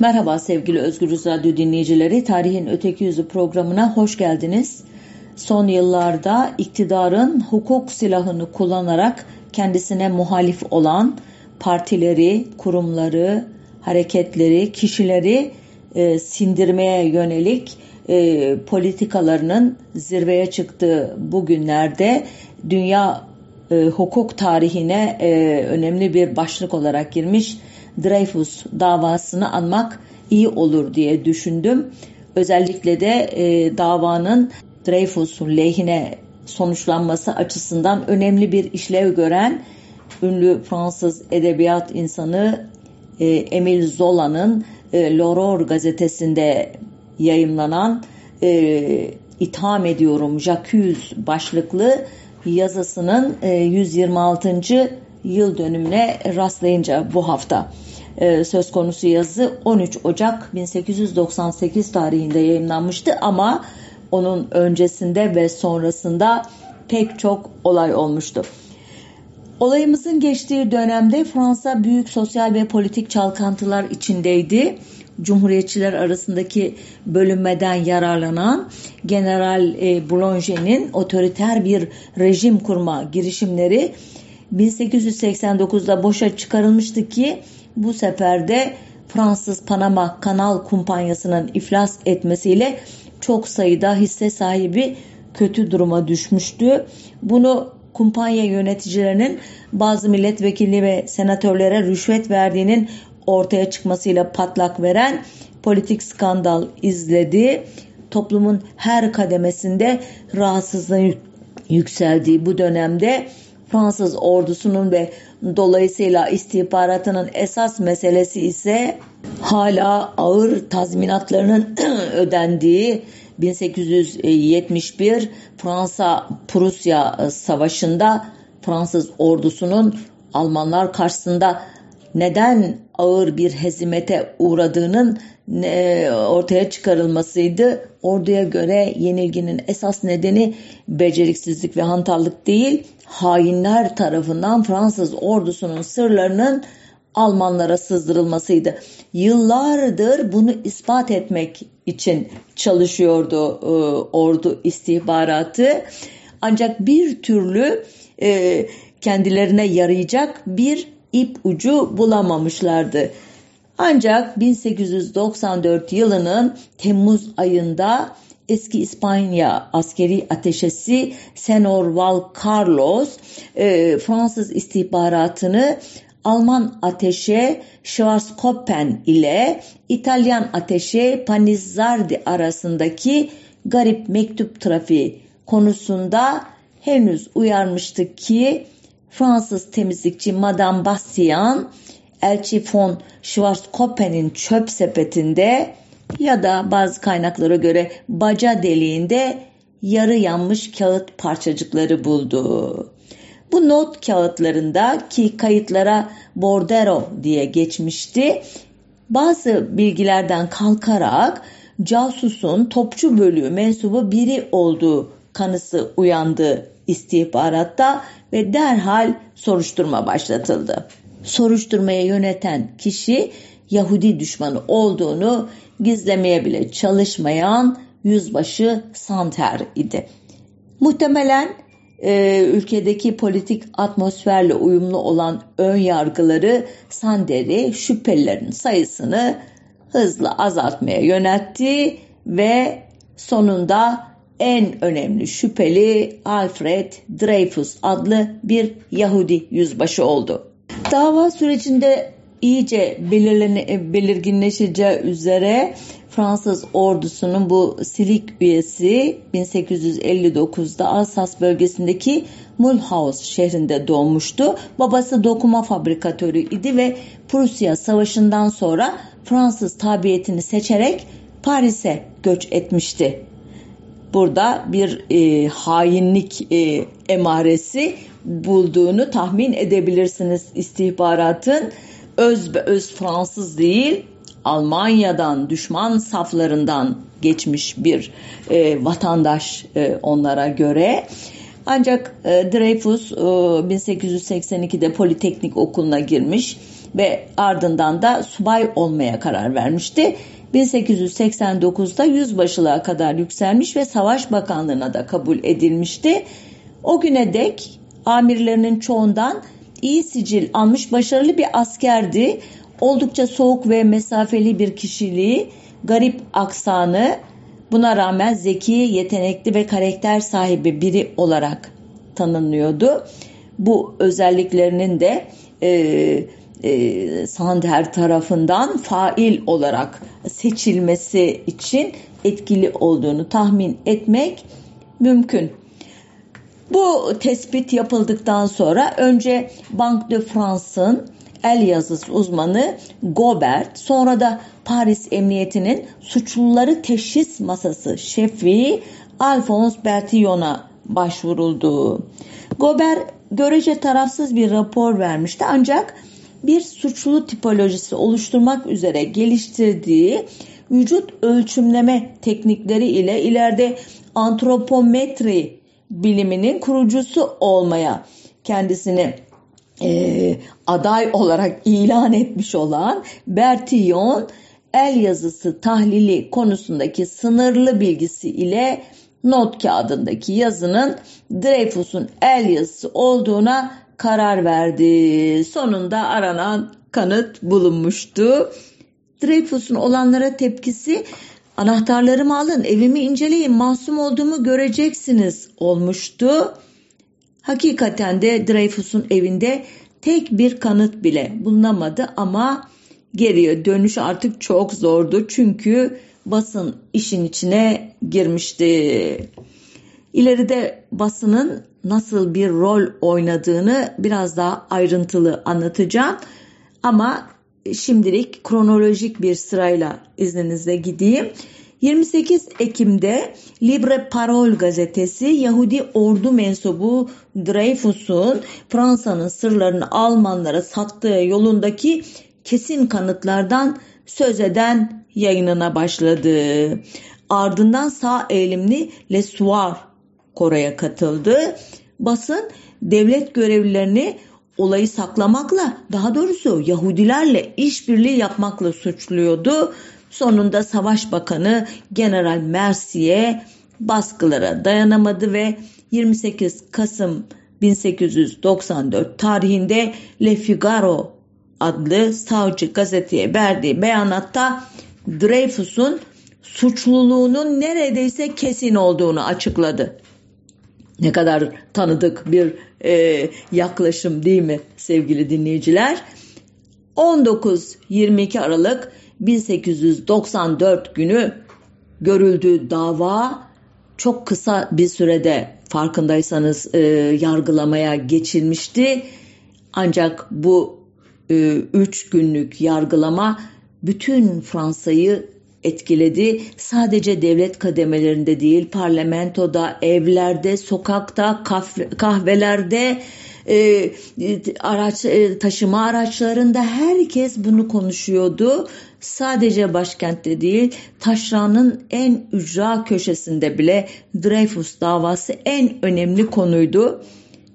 Merhaba sevgili Özgürüz Radyo dinleyicileri. Tarihin Öteki Yüzü programına hoş geldiniz. Son yıllarda iktidarın hukuk silahını kullanarak kendisine muhalif olan partileri, kurumları, hareketleri, kişileri e, sindirmeye yönelik e, politikalarının zirveye çıktığı bu günlerde dünya e, hukuk tarihine e, önemli bir başlık olarak girmiş Dreyfus davasını anmak iyi olur diye düşündüm. Özellikle de e, davanın Dreyfus'un lehine sonuçlanması açısından önemli bir işlev gören ünlü Fransız edebiyat insanı e, Emile Zola'nın e, L'Aurore gazetesinde yayımlanan e, itham ediyorum Jacques başlıklı yazısının e, 126. yıl dönümüne rastlayınca bu hafta e, söz konusu yazı 13 Ocak 1898 tarihinde yayınlanmıştı ama onun öncesinde ve sonrasında pek çok olay olmuştu. Olayımızın geçtiği dönemde Fransa büyük sosyal ve politik çalkantılar içindeydi. Cumhuriyetçiler arasındaki bölünmeden yararlanan General e, Boulanger'in otoriter bir rejim kurma girişimleri 1889'da boşa çıkarılmıştı ki bu sefer de Fransız Panama Kanal Kumpanyası'nın iflas etmesiyle çok sayıda hisse sahibi kötü duruma düşmüştü. Bunu kumpanya yöneticilerinin bazı milletvekili ve senatörlere rüşvet verdiğinin ortaya çıkmasıyla patlak veren politik skandal izledi. Toplumun her kademesinde rahatsızlığın yükseldiği bu dönemde Fransız ordusunun ve dolayısıyla istihbaratının esas meselesi ise hala ağır tazminatlarının ödendiği 1871 Fransa-Prusya Savaşı'nda Fransız ordusunun Almanlar karşısında neden ağır bir hezimete uğradığının ortaya çıkarılmasıydı. Orduya göre yenilginin esas nedeni beceriksizlik ve hantallık değil, hainler tarafından Fransız ordusunun sırlarının Almanlara sızdırılmasıydı. Yıllardır bunu ispat etmek için çalışıyordu e, ordu istihbaratı. Ancak bir türlü e, kendilerine yarayacak bir ip ucu bulamamışlardı. Ancak 1894 yılının Temmuz ayında eski İspanya askeri ateşesi Senor Val Carlos e, Fransız istihbaratını Alman ateşe Schwarzkoppen ile İtalyan ateşe Panizzardi arasındaki garip mektup trafiği konusunda henüz uyarmıştı ki Fransız temizlikçi Madame Bastian elçi von Schwarzkoppen'in çöp sepetinde ya da bazı kaynaklara göre baca deliğinde yarı yanmış kağıt parçacıkları buldu. Bu not kağıtlarında ki kayıtlara Bordero diye geçmişti. Bazı bilgilerden kalkarak casusun topçu bölüğü mensubu biri olduğu kanısı uyandı istihbaratta ve derhal soruşturma başlatıldı. Soruşturmaya yöneten kişi Yahudi düşmanı olduğunu gizlemeye bile çalışmayan yüzbaşı Santer idi. Muhtemelen e, ülkedeki politik atmosferle uyumlu olan ön yargıları Sander'i şüphelilerin sayısını hızla azaltmaya yöneltti ve sonunda en önemli şüpheli Alfred Dreyfus adlı bir Yahudi yüzbaşı oldu. Dava sürecinde iyice belirginleşeceği üzere Fransız ordusunun bu silik üyesi 1859'da Alsas bölgesindeki Mulhouse şehrinde doğmuştu. Babası dokuma fabrikatörü idi ve Prusya Savaşı'ndan sonra Fransız tabiyetini seçerek Paris'e göç etmişti. Burada bir e, hainlik e, emaresi bulduğunu tahmin edebilirsiniz istihbaratın. Öz öz Fransız değil, Almanya'dan, düşman saflarından geçmiş bir e, vatandaş e, onlara göre. Ancak e, Dreyfus e, 1882'de Politeknik Okulu'na girmiş ve ardından da subay olmaya karar vermişti. 1889'da yüzbaşılığa kadar yükselmiş ve Savaş Bakanlığı'na da kabul edilmişti. O güne dek amirlerinin çoğundan iyi sicil almış başarılı bir askerdi. Oldukça soğuk ve mesafeli bir kişiliği, garip aksanı, buna rağmen zeki, yetenekli ve karakter sahibi biri olarak tanınıyordu. Bu özelliklerinin de e, e, Sander tarafından fail olarak seçilmesi için etkili olduğunu tahmin etmek mümkün. Bu tespit yapıldıktan sonra önce Banque de France'ın el yazısı uzmanı Gobert, sonra da Paris Emniyeti'nin suçluları teşhis masası şefi Alphonse Bertillon'a başvuruldu. Gobert görece tarafsız bir rapor vermişti ancak bir suçlu tipolojisi oluşturmak üzere geliştirdiği vücut ölçümleme teknikleri ile ileride antropometri biliminin kurucusu olmaya kendisini e, aday olarak ilan etmiş olan Bertillon el yazısı tahlili konusundaki sınırlı bilgisi ile not kağıdındaki yazının Dreyfus'un el yazısı olduğuna karar verdi. Sonunda aranan kanıt bulunmuştu. Dreyfus'un olanlara tepkisi anahtarlarımı alın evimi inceleyin masum olduğumu göreceksiniz olmuştu. Hakikaten de Dreyfus'un evinde tek bir kanıt bile bulunamadı ama geriye dönüş artık çok zordu çünkü basın işin içine girmişti. İleride basının nasıl bir rol oynadığını biraz daha ayrıntılı anlatacağım. Ama şimdilik kronolojik bir sırayla izninizle gideyim. 28 Ekim'de Libre Parole gazetesi Yahudi ordu mensubu Dreyfus'un Fransa'nın sırlarını Almanlara sattığı yolundaki kesin kanıtlardan söz eden yayınına başladı. Ardından sağ eğilimli Le Soir Kore'ye katıldı. Basın devlet görevlilerini olayı saklamakla daha doğrusu Yahudilerle işbirliği yapmakla suçluyordu. Sonunda Savaş Bakanı General Mercier baskılara dayanamadı ve 28 Kasım 1894 tarihinde Le Figaro adlı savcı gazeteye verdiği beyanatta Dreyfus'un suçluluğunun neredeyse kesin olduğunu açıkladı. Ne kadar tanıdık bir e, yaklaşım değil mi sevgili dinleyiciler? 19-22 Aralık 1894 günü görüldüğü dava çok kısa bir sürede farkındaysanız e, yargılamaya geçilmişti. Ancak bu e, üç günlük yargılama bütün Fransa'yı etkiledi. Sadece devlet kademelerinde değil, parlamentoda, evlerde, sokakta, kahvelerde, e, araç e, taşıma araçlarında herkes bunu konuşuyordu. Sadece başkentte değil, taşranın en ücra köşesinde bile Dreyfus davası en önemli konuydu.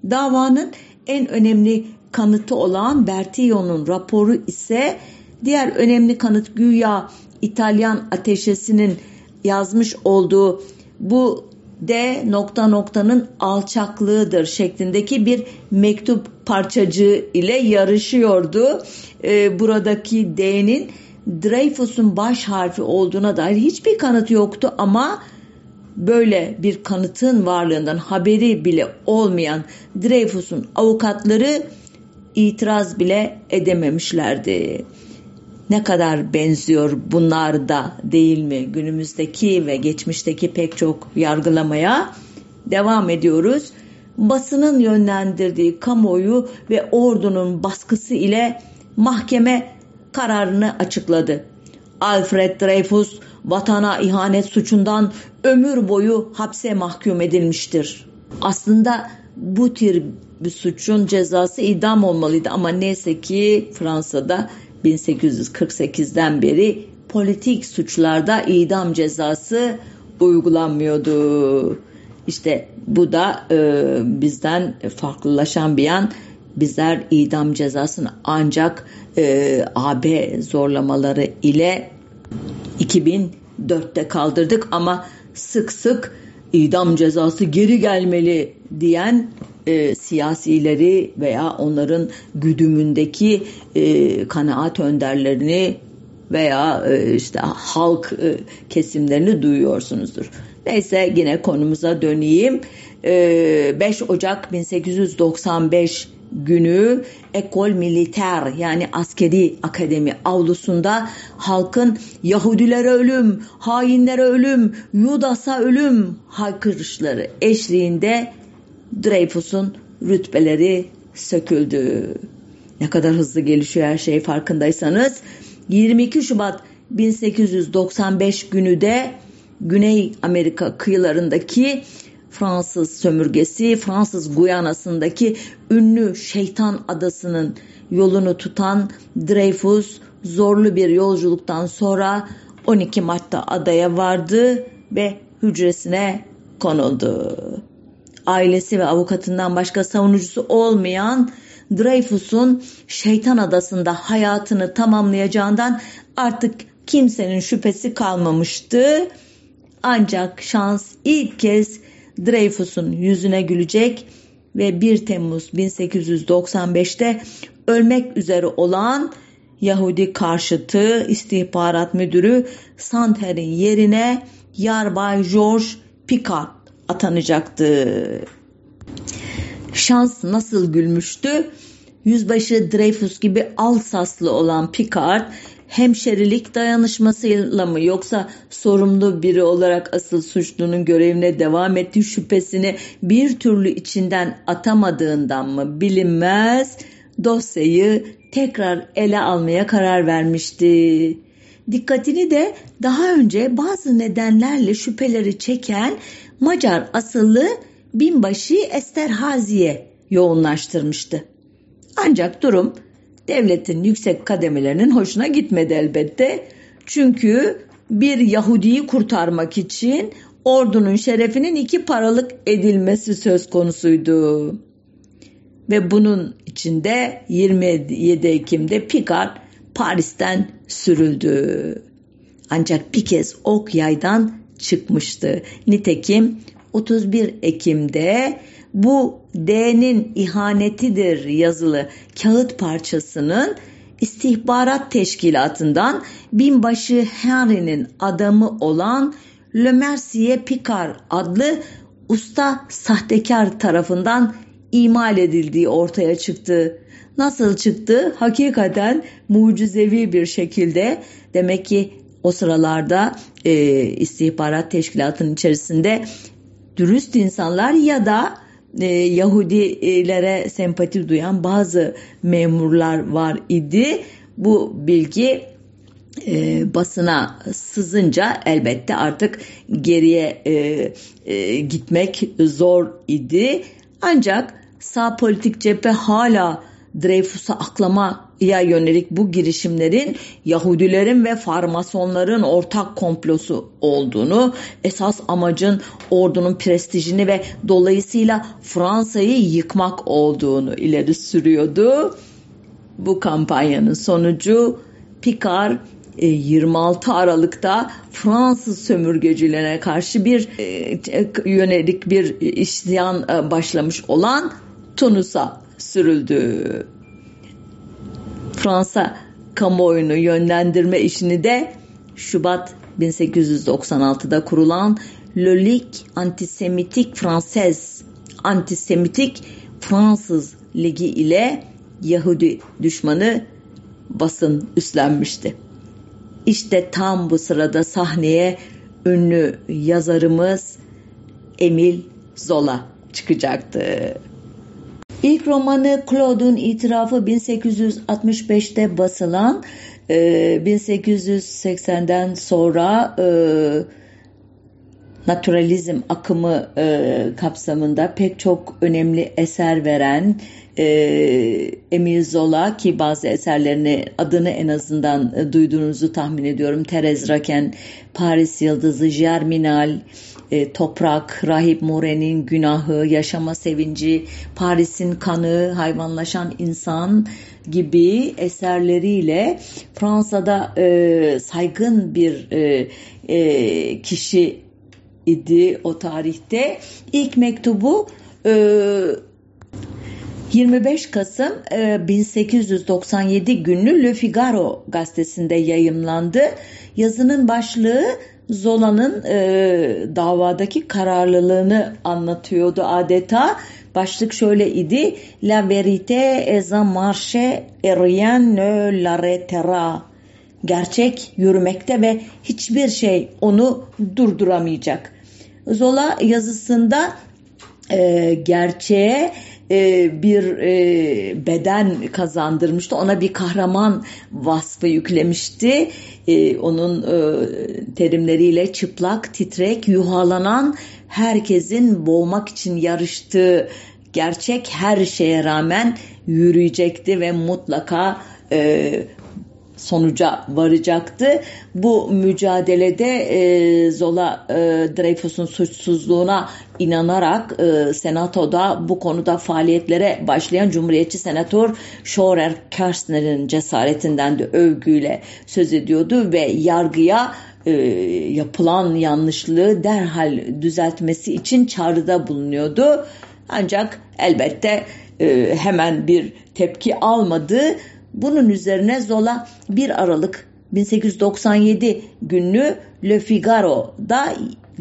Davanın en önemli kanıtı olan Bertillon'un raporu ise diğer önemli kanıt güya İtalyan ateşesinin yazmış olduğu bu D nokta noktanın alçaklığıdır şeklindeki bir mektup parçacığı ile yarışıyordu. Ee, buradaki D'nin Dreyfus'un baş harfi olduğuna dair hiçbir kanıt yoktu ama böyle bir kanıtın varlığından haberi bile olmayan Dreyfus'un avukatları itiraz bile edememişlerdi. Ne kadar benziyor bunlar da değil mi günümüzdeki ve geçmişteki pek çok yargılamaya devam ediyoruz. Basının yönlendirdiği kamuoyu ve ordunun baskısı ile mahkeme kararını açıkladı. Alfred Dreyfus vatana ihanet suçundan ömür boyu hapse mahkum edilmiştir. Aslında bu tür bir suçun cezası idam olmalıydı ama neyse ki Fransa'da 1848'den beri politik suçlarda idam cezası uygulanmıyordu. İşte bu da e, bizden farklılaşan bir yan. Bizler idam cezasını ancak e, AB zorlamaları ile 2004'te kaldırdık ama sık sık idam cezası geri gelmeli diyen e, siyasileri veya onların güdümündeki e, kanaat önderlerini veya e, işte halk e, kesimlerini duyuyorsunuzdur. Neyse yine konumuza döneyim. E, 5 Ocak 1895 günü Ekol Militer yani askeri akademi avlusunda halkın Yahudilere ölüm, hainlere ölüm, Yudas'a ölüm haykırışları eşliğinde Dreyfus'un rütbeleri söküldü. Ne kadar hızlı gelişiyor her şey farkındaysanız. 22 Şubat 1895 günü de Güney Amerika kıyılarındaki Fransız sömürgesi, Fransız Guyana'sındaki ünlü Şeytan Adası'nın yolunu tutan Dreyfus zorlu bir yolculuktan sonra 12 Mart'ta adaya vardı ve hücresine konuldu. Ailesi ve avukatından başka savunucusu olmayan Dreyfus'un Şeytan Adası'nda hayatını tamamlayacağından artık kimsenin şüphesi kalmamıştı. Ancak şans ilk kez Dreyfus'un yüzüne gülecek ve 1 Temmuz 1895'te ölmek üzere olan Yahudi karşıtı istihbarat müdürü Santer'in yerine Yarbay George Picard atanacaktı. Şans nasıl gülmüştü? Yüzbaşı Dreyfus gibi Alsaslı olan Picard hemşerilik dayanışmasıyla mı yoksa sorumlu biri olarak asıl suçlunun görevine devam ettiği şüphesini bir türlü içinden atamadığından mı bilinmez dosyayı tekrar ele almaya karar vermişti. Dikkatini de daha önce bazı nedenlerle şüpheleri çeken Macar asıllı binbaşı Esterhazi'ye yoğunlaştırmıştı. Ancak durum devletin yüksek kademelerinin hoşuna gitmedi elbette. Çünkü bir Yahudi'yi kurtarmak için ordunun şerefinin iki paralık edilmesi söz konusuydu. Ve bunun içinde 27 Ekim'de Picard Paris'ten sürüldü. Ancak bir kez ok yaydan çıkmıştı. Nitekim 31 Ekim'de bu D'nin ihanetidir yazılı kağıt parçasının istihbarat teşkilatından binbaşı Henry'nin adamı olan Le Mercier Picard adlı usta sahtekar tarafından imal edildiği ortaya çıktı. Nasıl çıktı? Hakikaten mucizevi bir şekilde demek ki o sıralarda e, istihbarat teşkilatının içerisinde dürüst insanlar ya da e, Yahudilere sempati duyan bazı memurlar var idi. Bu bilgi e, basına sızınca elbette artık geriye e, e, gitmek zor idi. Ancak sağ politik cephe hala Dreyfus'a aklamaya yönelik bu girişimlerin Yahudilerin ve farmasonların ortak komplosu olduğunu, esas amacın ordunun prestijini ve dolayısıyla Fransa'yı yıkmak olduğunu ileri sürüyordu. Bu kampanyanın sonucu Picard 26 Aralık'ta Fransız sömürgecilerine karşı bir yönelik bir isyan başlamış olan Tunus'a sürüldü. Fransa kamuoyunu yönlendirme işini de Şubat 1896'da kurulan Le Ligue Antisemitik Française Antisemitik Fransız Ligi ile Yahudi düşmanı basın üstlenmişti. İşte tam bu sırada sahneye ünlü yazarımız Emil Zola çıkacaktı. İlk romanı Claude'un itirafı 1865'te basılan, 1880'den e, sonra e, naturalizm akımı e, kapsamında pek çok önemli eser veren e, Emile Zola ki bazı eserlerini adını en azından e, duyduğunuzu tahmin ediyorum. Terez Raken, Paris Yıldızı, Germinal, e, Toprak, Rahip More'nin Günahı, Yaşama Sevinci, Paris'in Kanı, Hayvanlaşan İnsan, gibi eserleriyle Fransa'da e, saygın bir e, e, kişi idi o tarihte. İlk mektubu e, 25 Kasım 1897 e, günlü Le Figaro gazetesinde yayımlandı. Yazının başlığı Zola'nın e, davadaki kararlılığını anlatıyordu adeta. Başlık şöyle idi. La vérité est un marché et rien ne l'arrêtera. Gerçek yürümekte ve hiçbir şey onu durduramayacak. Zola yazısında e, gerçeğe e, bir e, beden kazandırmıştı. Ona bir kahraman vasfı yüklemişti. E, onun terimleriyle çıplak, titrek, yuhalanan, herkesin boğmak için yarıştığı gerçek her şeye rağmen yürüyecekti ve mutlaka sonuca varacaktı. Bu mücadelede e, Zola e, Dreyfus'un suçsuzluğuna inanarak e, senatoda bu konuda faaliyetlere başlayan Cumhuriyetçi Senatör Schorer Kerstner'in cesaretinden de övgüyle söz ediyordu ve yargıya e, yapılan yanlışlığı derhal düzeltmesi için çağrıda bulunuyordu. Ancak elbette e, hemen bir tepki almadı bunun üzerine Zola 1 Aralık 1897 günlü Le Figaro'da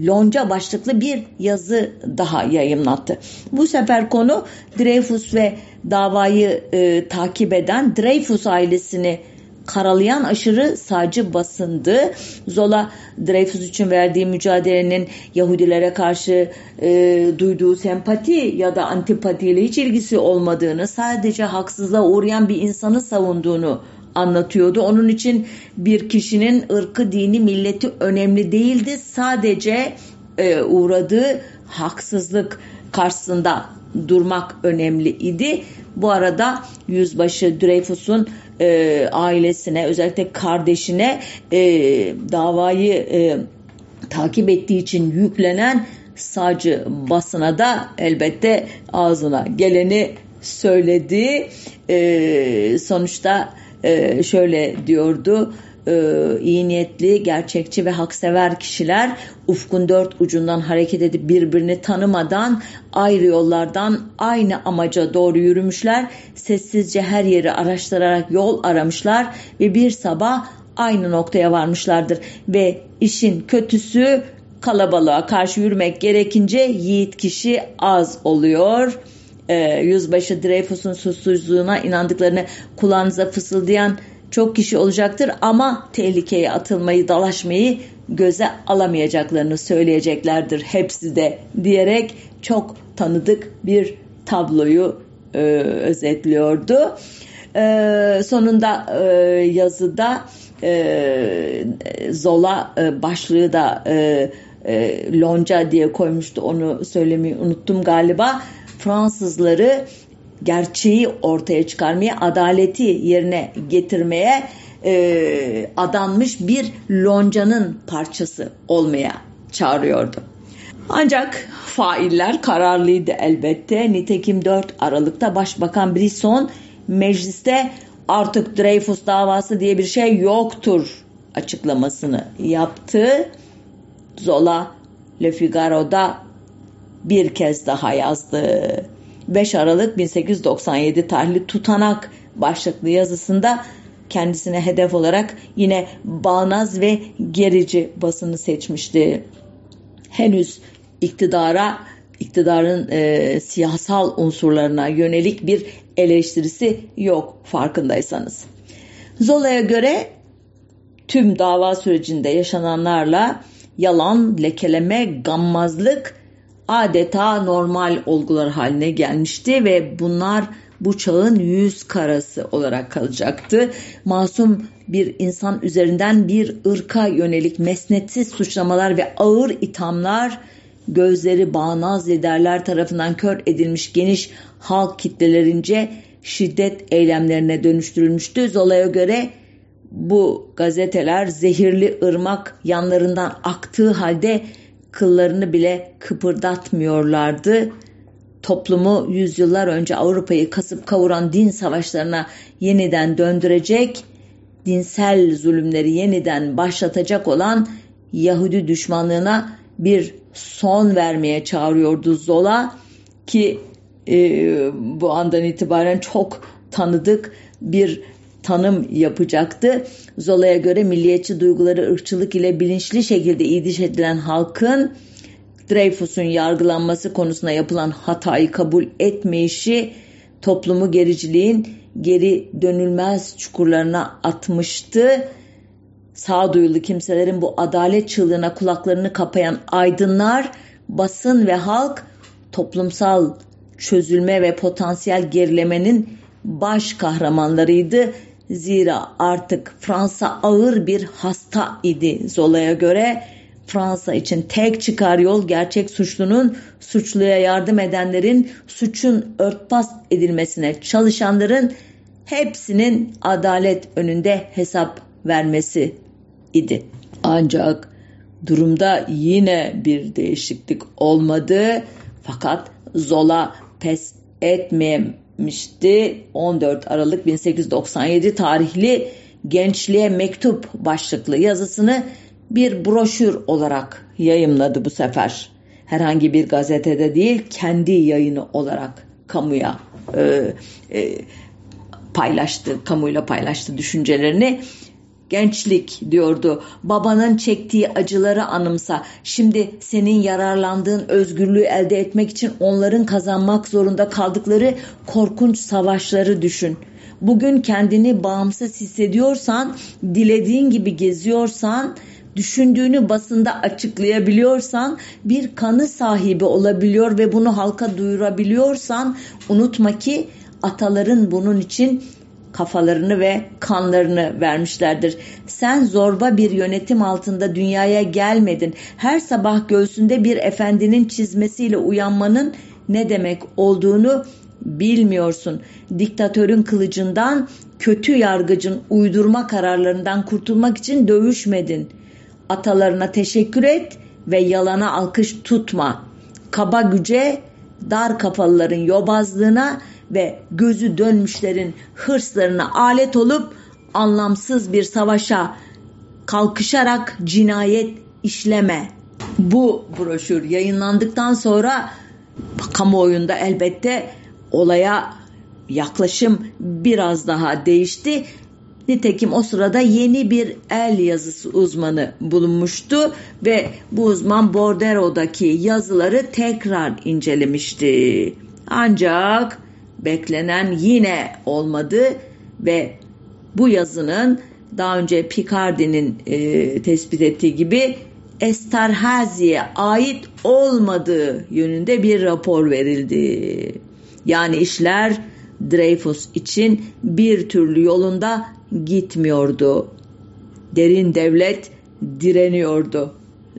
lonca başlıklı bir yazı daha yayımlattı. Bu sefer konu Dreyfus ve davayı e, takip eden Dreyfus ailesini karalayan aşırı sağcı basındı. Zola Dreyfus için verdiği mücadelenin Yahudilere karşı e, duyduğu sempati ya da antipatiyle hiç ilgisi olmadığını, sadece haksızlığa uğrayan bir insanı savunduğunu anlatıyordu. Onun için bir kişinin ırkı, dini, milleti önemli değildi. Sadece e, uğradığı haksızlık karşısında durmak önemli idi. Bu arada yüzbaşı Dreyfus'un e, ailesine özellikle kardeşine e, davayı e, takip ettiği için yüklenen sağcı basına da elbette ağzına geleni söyledi. E, sonuçta e, şöyle diyordu iyi niyetli, gerçekçi ve haksever kişiler ufkun dört ucundan hareket edip birbirini tanımadan ayrı yollardan aynı amaca doğru yürümüşler. Sessizce her yeri araştırarak yol aramışlar ve bir sabah aynı noktaya varmışlardır. Ve işin kötüsü kalabalığa karşı yürümek gerekince yiğit kişi az oluyor. Ee, yüzbaşı Dreyfus'un susuzluğuna inandıklarını kulağınıza fısıldayan çok kişi olacaktır ama tehlikeye atılmayı, dalaşmayı göze alamayacaklarını söyleyeceklerdir hepsi de diyerek çok tanıdık bir tabloyu e, özetliyordu. E, sonunda e, yazıda e, Zola e, başlığı da e, e, lonca diye koymuştu onu söylemeyi unuttum galiba. Fransızları gerçeği ortaya çıkarmaya, adaleti yerine getirmeye e, adanmış bir loncanın parçası olmaya çağırıyordu. Ancak failler kararlıydı elbette. Nitekim 4 Aralık'ta Başbakan Brisson mecliste artık Dreyfus davası diye bir şey yoktur açıklamasını yaptı. Zola Le Figaro'da bir kez daha yazdı. 5 Aralık 1897 tarihli tutanak başlıklı yazısında kendisine hedef olarak yine bağnaz ve gerici basını seçmişti. Henüz iktidara iktidarın e, siyasal unsurlarına yönelik bir eleştirisi yok farkındaysanız. Zola'ya göre tüm dava sürecinde yaşananlarla yalan, lekeleme, gammazlık adeta normal olgular haline gelmişti ve bunlar bu çağın yüz karası olarak kalacaktı. Masum bir insan üzerinden bir ırka yönelik mesnetsiz suçlamalar ve ağır ithamlar gözleri bağnaz liderler tarafından kör edilmiş geniş halk kitlelerince şiddet eylemlerine dönüştürülmüştü. Zola'ya göre bu gazeteler zehirli ırmak yanlarından aktığı halde kıllarını bile kıpırdatmıyorlardı. toplumu yüzyıllar önce Avrupa'yı kasıp kavuran din savaşlarına yeniden döndürecek, dinsel zulümleri yeniden başlatacak olan Yahudi düşmanlığına bir son vermeye çağırıyordu Zola ki e, bu andan itibaren çok tanıdık bir tanım yapacaktı. Zola'ya göre milliyetçi duyguları ırkçılık ile bilinçli şekilde idiş edilen halkın Dreyfus'un yargılanması konusunda yapılan hatayı kabul etmeyişi toplumu gericiliğin geri dönülmez çukurlarına atmıştı. Sağduyulu kimselerin bu adalet çığlığına kulaklarını kapayan aydınlar, basın ve halk toplumsal çözülme ve potansiyel gerilemenin baş kahramanlarıydı. Zira artık Fransa ağır bir hasta idi Zola'ya göre. Fransa için tek çıkar yol gerçek suçlunun, suçluya yardım edenlerin, suçun örtbas edilmesine çalışanların hepsinin adalet önünde hesap vermesi idi. Ancak durumda yine bir değişiklik olmadı. Fakat Zola pes etmemişti. 14 Aralık 1897 tarihli Gençliğe Mektup başlıklı yazısını bir broşür olarak yayımladı bu sefer. Herhangi bir gazetede değil, kendi yayını olarak kamuya e, e, paylaştı, kamuyla paylaştı düşüncelerini. Gençlik diyordu. Babanın çektiği acıları anımsa. Şimdi senin yararlandığın özgürlüğü elde etmek için onların kazanmak zorunda kaldıkları korkunç savaşları düşün. Bugün kendini bağımsız hissediyorsan, dilediğin gibi geziyorsan, düşündüğünü basında açıklayabiliyorsan, bir kanı sahibi olabiliyor ve bunu halka duyurabiliyorsan unutma ki ataların bunun için kafalarını ve kanlarını vermişlerdir. Sen zorba bir yönetim altında dünyaya gelmedin. Her sabah göğsünde bir efendinin çizmesiyle uyanmanın ne demek olduğunu bilmiyorsun. Diktatörün kılıcından, kötü yargıcın uydurma kararlarından kurtulmak için dövüşmedin. Atalarına teşekkür et ve yalana alkış tutma. Kaba güce, dar kafalıların yobazlığına ve gözü dönmüşlerin hırslarına alet olup anlamsız bir savaşa kalkışarak cinayet işleme. Bu broşür yayınlandıktan sonra kamuoyunda elbette olaya yaklaşım biraz daha değişti. Nitekim o sırada yeni bir el yazısı uzmanı bulunmuştu ve bu uzman Bordero'daki yazıları tekrar incelemişti. Ancak beklenen yine olmadı ve bu yazının daha önce Picardi'nin e, tespit ettiği gibi Esterhazy'ye ait olmadığı yönünde bir rapor verildi. Yani işler Dreyfus için bir türlü yolunda gitmiyordu. Derin devlet direniyordu.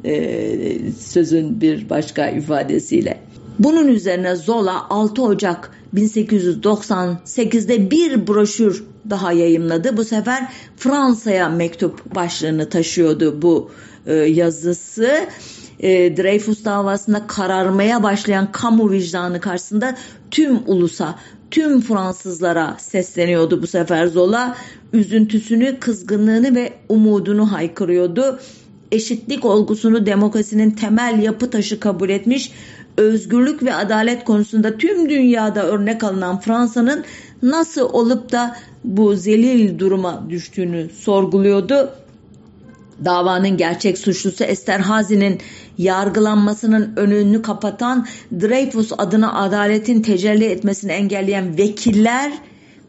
Ee, sözün bir başka ifadesiyle. Bunun üzerine Zola 6 Ocak 1898'de bir broşür daha yayımladı. Bu sefer Fransa'ya mektup başlığını taşıyordu bu e, yazısı. E, Dreyfus davasında kararmaya başlayan kamu vicdanı karşısında tüm ulusa, tüm Fransızlara sesleniyordu bu sefer Zola. Üzüntüsünü, kızgınlığını ve umudunu haykırıyordu. Eşitlik olgusunu demokrasinin temel yapı taşı kabul etmiş, özgürlük ve adalet konusunda tüm dünyada örnek alınan Fransa'nın nasıl olup da bu zelil duruma düştüğünü sorguluyordu. Davanın gerçek suçlusu Esterhazy'nin yargılanmasının önünü kapatan Dreyfus adına adaletin tecelli etmesini engelleyen vekiller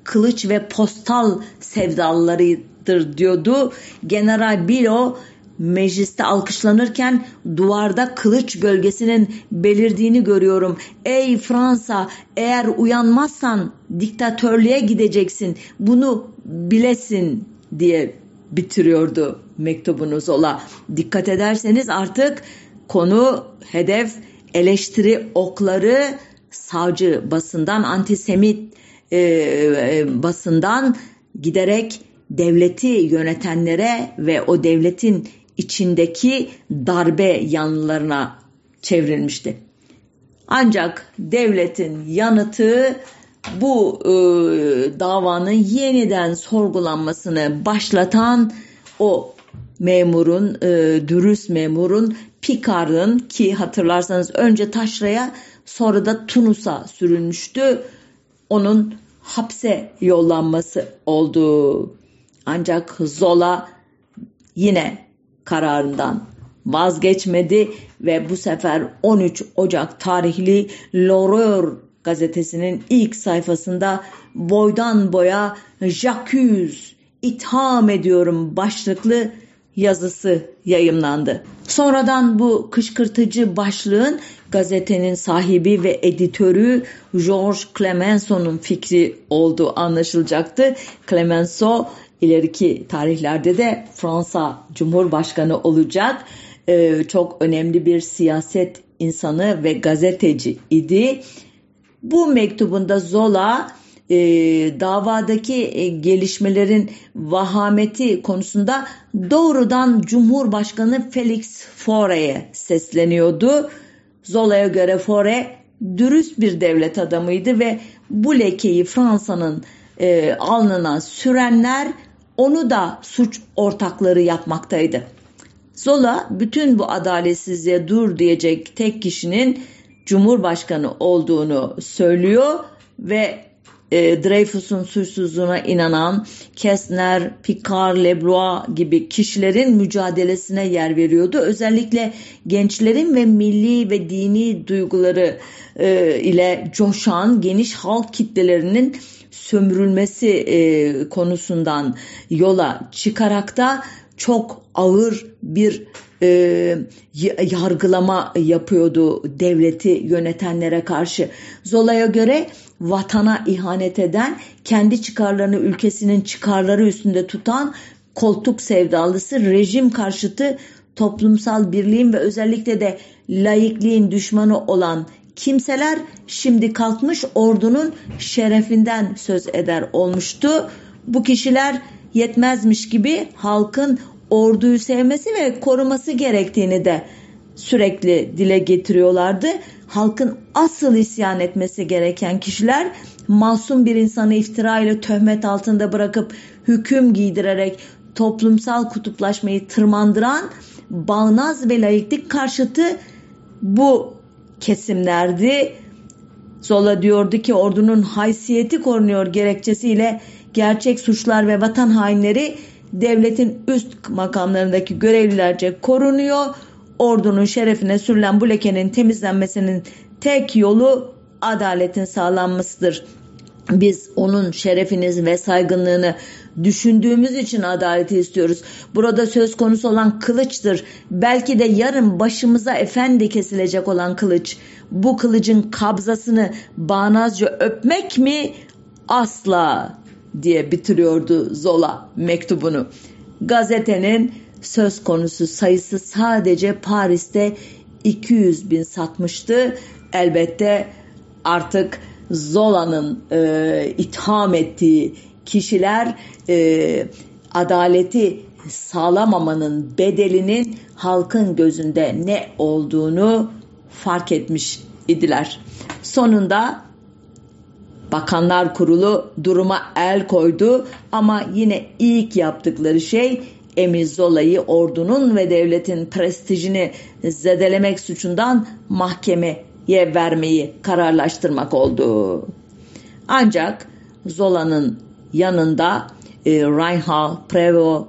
kılıç ve postal sevdalılarıdır diyordu. General Bilo mecliste alkışlanırken duvarda kılıç gölgesinin belirdiğini görüyorum. Ey Fransa eğer uyanmazsan diktatörlüğe gideceksin bunu bilesin diye bitiriyordu mektubunu Zola. Dikkat ederseniz artık konu hedef eleştiri okları savcı basından antisemit e, e, basından giderek devleti yönetenlere ve o devletin içindeki darbe yanlarına çevrilmişti. Ancak devletin yanıtı bu e, davanın yeniden sorgulanmasını başlatan o memurun, e, dürüst memurun Picard'ın ki hatırlarsanız önce Taşra'ya sonra da Tunus'a sürülmüştü. Onun hapse yollanması oldu. Ancak Zola yine kararından vazgeçmedi ve bu sefer 13 Ocak tarihli L'Horreur gazetesinin ilk sayfasında boydan boya Jacques itham ediyorum başlıklı yazısı yayımlandı. Sonradan bu kışkırtıcı başlığın gazetenin sahibi ve editörü George Clemenceau'nun fikri olduğu anlaşılacaktı. Clemenceau ileriki tarihlerde de Fransa Cumhurbaşkanı olacak. Ee, çok önemli bir siyaset insanı ve gazeteci idi. Bu mektubunda Zola e, davadaki e, gelişmelerin vahameti konusunda doğrudan Cumhurbaşkanı Felix Faure'ye sesleniyordu. Zola'ya göre Faure dürüst bir devlet adamıydı ve bu lekeyi Fransa'nın e, alnına sürenler onu da suç ortakları yapmaktaydı. Zola bütün bu adaletsizliğe dur diyecek tek kişinin Cumhurbaşkanı olduğunu söylüyor ve e, Dreyfus'un suçsuzluğuna inanan Kessner, Picard, Leblois gibi kişilerin mücadelesine yer veriyordu. Özellikle gençlerin ve milli ve dini duyguları e, ile coşan geniş halk kitlelerinin sömürülmesi e, konusundan yola çıkarak da çok ağır bir e, yargılama yapıyordu devleti yönetenlere karşı. Zola'ya göre vatana ihanet eden, kendi çıkarlarını ülkesinin çıkarları üstünde tutan koltuk sevdalısı, rejim karşıtı toplumsal birliğin ve özellikle de laikliğin düşmanı olan kimseler şimdi kalkmış ordunun şerefinden söz eder olmuştu. Bu kişiler yetmezmiş gibi halkın orduyu sevmesi ve koruması gerektiğini de sürekli dile getiriyorlardı. Halkın asıl isyan etmesi gereken kişiler masum bir insanı iftira ile töhmet altında bırakıp hüküm giydirerek toplumsal kutuplaşmayı tırmandıran bağnaz ve layıklık karşıtı bu kesimlerdi. Zola diyordu ki ordunun haysiyeti korunuyor gerekçesiyle gerçek suçlar ve vatan hainleri devletin üst makamlarındaki görevlilerce korunuyor. Ordunun şerefine sürülen bu lekenin temizlenmesinin tek yolu adaletin sağlanmasıdır. Biz onun şerefiniz ve saygınlığını düşündüğümüz için adaleti istiyoruz. Burada söz konusu olan kılıçtır. Belki de yarın başımıza efendi kesilecek olan kılıç. Bu kılıcın kabzasını bağnazca öpmek mi? Asla diye bitiriyordu Zola mektubunu. Gazetenin söz konusu sayısı sadece Paris'te 200 bin satmıştı. Elbette artık Zola'nın e, itham ettiği kişiler e, adaleti sağlamamanın bedelinin halkın gözünde ne olduğunu fark etmiş idiler. Sonunda Bakanlar Kurulu duruma el koydu ama yine ilk yaptıkları şey Emir Zola'yı ordunun ve devletin prestijini zedelemek suçundan mahkemeye vermeyi kararlaştırmak oldu. Ancak Zola'nın yanında e, Reinhard, Prévost,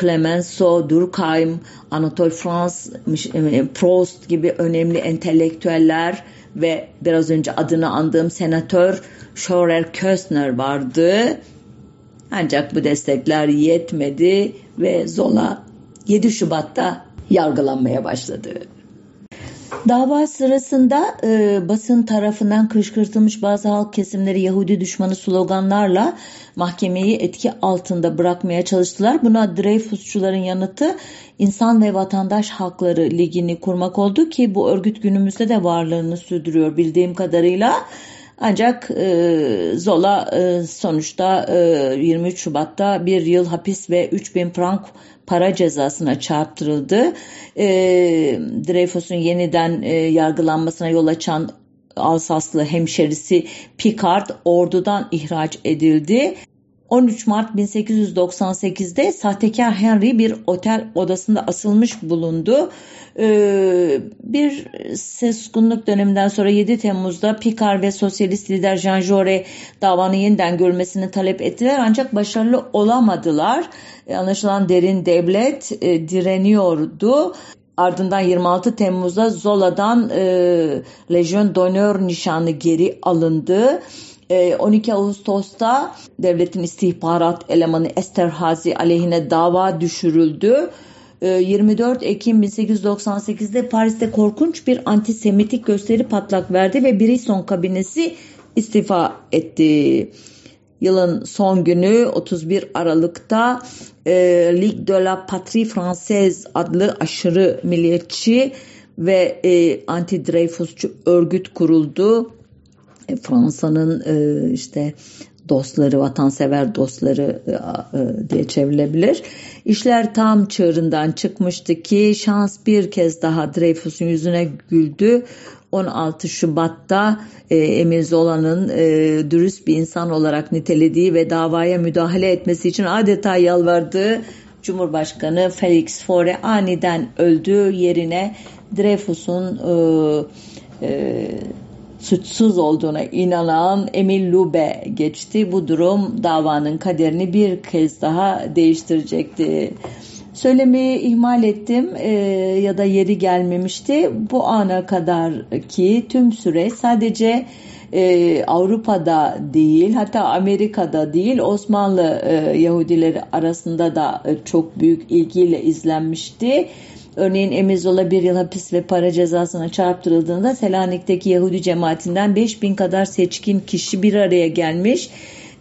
Clemenceau, Durkheim, Anatole France, e, Proust gibi önemli entelektüeller ve biraz önce adını andığım senatör Schorer Köstner vardı. Ancak bu destekler yetmedi ve Zola 7 Şubat'ta yargılanmaya başladı. Dava sırasında e, basın tarafından kışkırtılmış bazı halk kesimleri Yahudi düşmanı sloganlarla mahkemeyi etki altında bırakmaya çalıştılar. Buna Dreyfusçuların yanıtı İnsan ve Vatandaş Hakları Ligi'ni kurmak oldu ki bu örgüt günümüzde de varlığını sürdürüyor bildiğim kadarıyla. Ancak e, Zola e, sonuçta e, 23 Şubat'ta bir yıl hapis ve 3000 frank para cezasına çarptırıldı. E, Dreyfus'un yeniden e, yargılanmasına yol açan Alsaslı hemşerisi Picard ordudan ihraç edildi. 13 Mart 1898'de sahtekar Henry bir otel odasında asılmış bulundu. Ee, bir seskunluk döneminden sonra 7 Temmuz'da Picard ve sosyalist lider Jean Jaurès davanın yeniden görülmesini talep ettiler ancak başarılı olamadılar. Ee, anlaşılan derin devlet e, direniyordu. Ardından 26 Temmuz'da Zola'dan e, Legion d'Honneur nişanı geri alındı. 12 ee, Ağustos'ta devletin istihbarat elemanı Esterhazy aleyhine dava düşürüldü. 24 ee, Ekim 1898'de Paris'te korkunç bir antisemitik gösteri patlak verdi ve Brisson kabinesi istifa etti. Yılın son günü 31 Aralık'ta e, Ligue de la Patrie Française adlı aşırı milliyetçi ve e, anti-Dreyfusçu örgüt kuruldu. Fransa'nın e, işte dostları, vatansever dostları e, e, diye çevrilebilir. İşler tam çığırından çıkmıştı ki şans bir kez daha Dreyfus'un yüzüne güldü. 16 Şubat'ta e, Emir Zola'nın e, dürüst bir insan olarak nitelediği ve davaya müdahale etmesi için adeta yalvardığı Cumhurbaşkanı Felix Faure aniden öldü. Yerine Dreyfus'un e, e, suçsuz olduğuna inanan Emil Lube geçti. Bu durum davanın kaderini bir kez daha değiştirecekti. Söylemeyi ihmal ettim e, ya da yeri gelmemişti. Bu ana kadar ki tüm süre sadece e, Avrupa'da değil hatta Amerika'da değil Osmanlı e, Yahudileri arasında da e, çok büyük ilgiyle izlenmişti. Örneğin Emizola bir yıl hapis ve para cezasına çarptırıldığında Selanik'teki Yahudi cemaatinden 5000 kadar seçkin kişi bir araya gelmiş.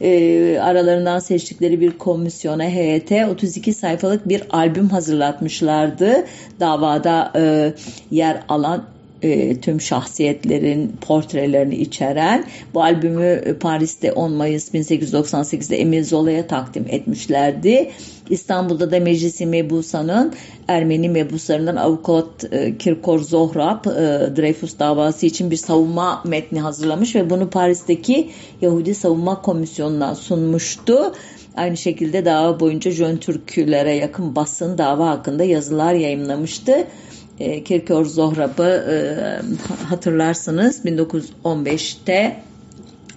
E, aralarından seçtikleri bir komisyona heyete 32 sayfalık bir albüm hazırlatmışlardı. Davada e, yer alan e, tüm şahsiyetlerin portrelerini içeren bu albümü e, Paris'te 10 Mayıs 1898'de Emil Zola'ya takdim etmişlerdi. İstanbul'da da Meclisi Mebusa'nın Ermeni mebuslarından avukat e, Kirkor Zohrab e, Dreyfus davası için bir savunma metni hazırlamış ve bunu Paris'teki Yahudi Savunma Komisyonu'na sunmuştu. Aynı şekilde dava boyunca Jön Türkülere yakın basın dava hakkında yazılar yayınlamıştı. E, Kirkor Zohrab'ı e, hatırlarsınız 1915'te